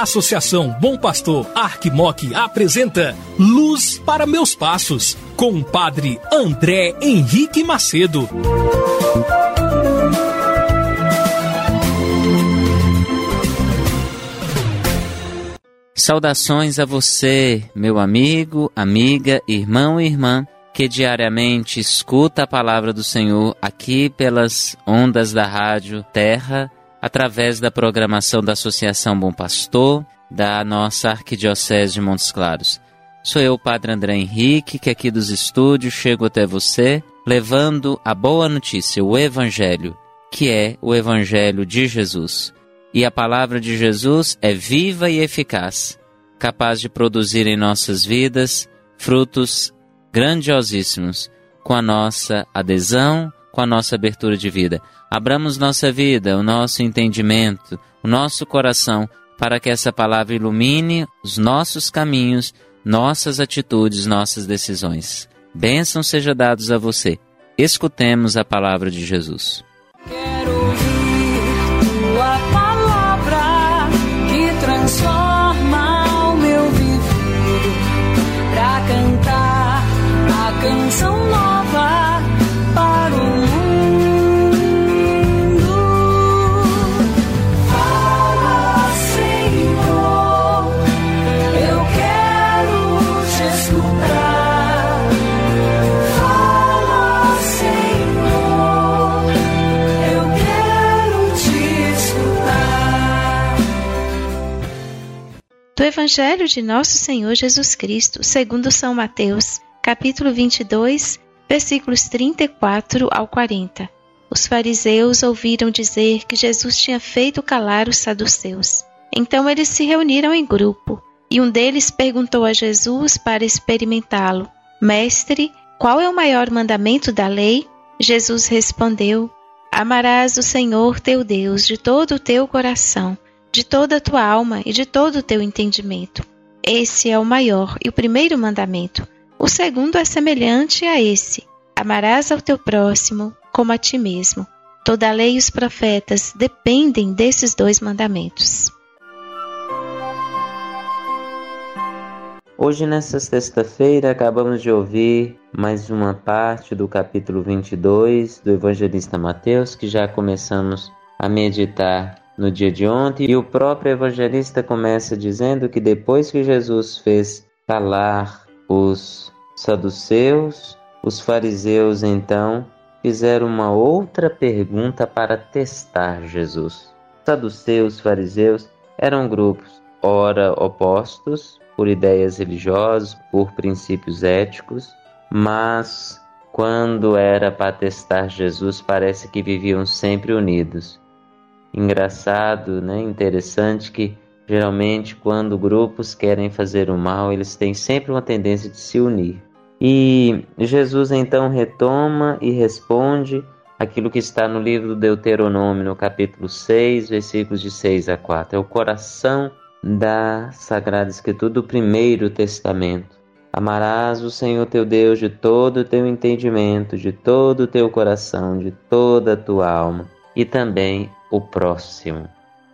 Associação Bom Pastor Arquimoc apresenta Luz para Meus Passos, com o padre André Henrique Macedo. Saudações a você, meu amigo, amiga, irmão e irmã, que diariamente escuta a palavra do Senhor aqui pelas ondas da rádio Terra através da programação da Associação Bom Pastor, da nossa Arquidiocese de Montes Claros. Sou eu, Padre André Henrique, que aqui dos estúdios chego até você, levando a boa notícia, o Evangelho, que é o Evangelho de Jesus. E a palavra de Jesus é viva e eficaz, capaz de produzir em nossas vidas frutos grandiosíssimos, com a nossa adesão, com a nossa abertura de vida. Abramos nossa vida, o nosso entendimento, o nosso coração, para que essa palavra ilumine os nossos caminhos, nossas atitudes, nossas decisões. Bênção seja dados a você. Escutemos a palavra de Jesus. Evangelho de Nosso Senhor Jesus Cristo, segundo São Mateus, capítulo 22, versículos 34 ao 40. Os fariseus ouviram dizer que Jesus tinha feito calar os saduceus. Então eles se reuniram em grupo, e um deles perguntou a Jesus para experimentá-lo: Mestre, qual é o maior mandamento da lei? Jesus respondeu: Amarás o Senhor teu Deus de todo o teu coração, de toda a tua alma e de todo o teu entendimento. Esse é o maior e o primeiro mandamento. O segundo é semelhante a esse: Amarás ao teu próximo como a ti mesmo. Toda a lei e os profetas dependem desses dois mandamentos. Hoje, nessa sexta-feira, acabamos de ouvir mais uma parte do capítulo 22 do Evangelista Mateus, que já começamos a meditar no dia de ontem. E o próprio evangelista começa dizendo que depois que Jesus fez calar os saduceus, os fariseus então fizeram uma outra pergunta para testar Jesus. Saduceus, fariseus eram grupos ora opostos por ideias religiosas, por princípios éticos, mas quando era para testar Jesus, parece que viviam sempre unidos. Engraçado, né? Interessante que geralmente quando grupos querem fazer o mal, eles têm sempre uma tendência de se unir. E Jesus então retoma e responde aquilo que está no livro do Deuteronômio, no capítulo 6, versículos de 6 a 4. É o coração da Sagrada Escritura do Primeiro Testamento. Amarás o Senhor teu Deus de todo o teu entendimento, de todo o teu coração, de toda a tua alma e também o próximo.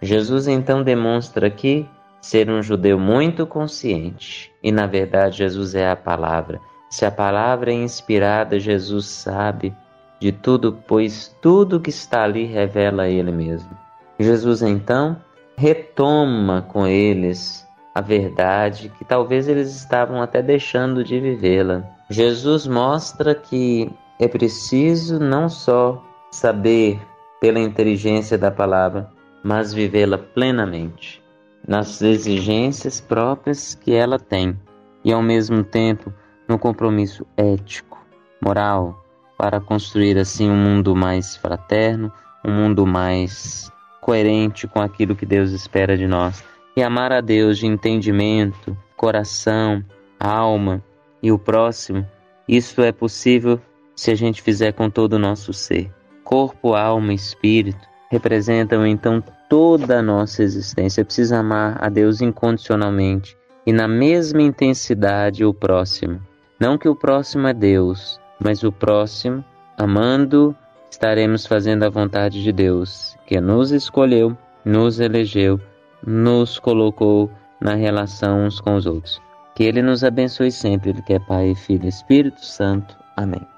Jesus então demonstra aqui ser um judeu muito consciente e, na verdade, Jesus é a palavra. Se a palavra é inspirada, Jesus sabe de tudo, pois tudo que está ali revela a Ele mesmo. Jesus então retoma com eles a verdade que talvez eles estavam até deixando de vivê-la. Jesus mostra que é preciso não só saber pela inteligência da palavra, mas vivê-la plenamente, nas exigências próprias que ela tem, e ao mesmo tempo no compromisso ético, moral, para construir assim um mundo mais fraterno, um mundo mais coerente com aquilo que Deus espera de nós. E amar a Deus de entendimento, coração, alma e o próximo, isso é possível se a gente fizer com todo o nosso ser. Corpo, alma e espírito representam então toda a nossa existência. Precisa amar a Deus incondicionalmente e na mesma intensidade o próximo. Não que o próximo é Deus, mas o próximo, amando, estaremos fazendo a vontade de Deus, que nos escolheu, nos elegeu, nos colocou na relação uns com os outros. Que Ele nos abençoe sempre, Ele que é Pai, Filho e Espírito Santo. Amém.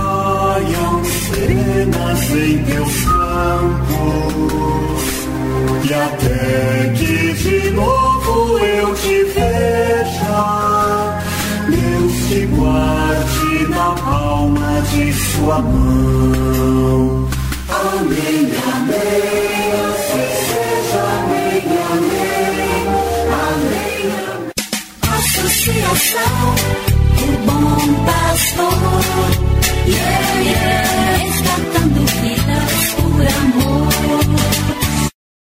serenas em teus campos. E até que de novo eu te veja, Deus te guarde na palma de sua mão. Amém, amém, assim seja, amém, amém, amém, amém. Associação do Bom Pastor. Yeah, yeah.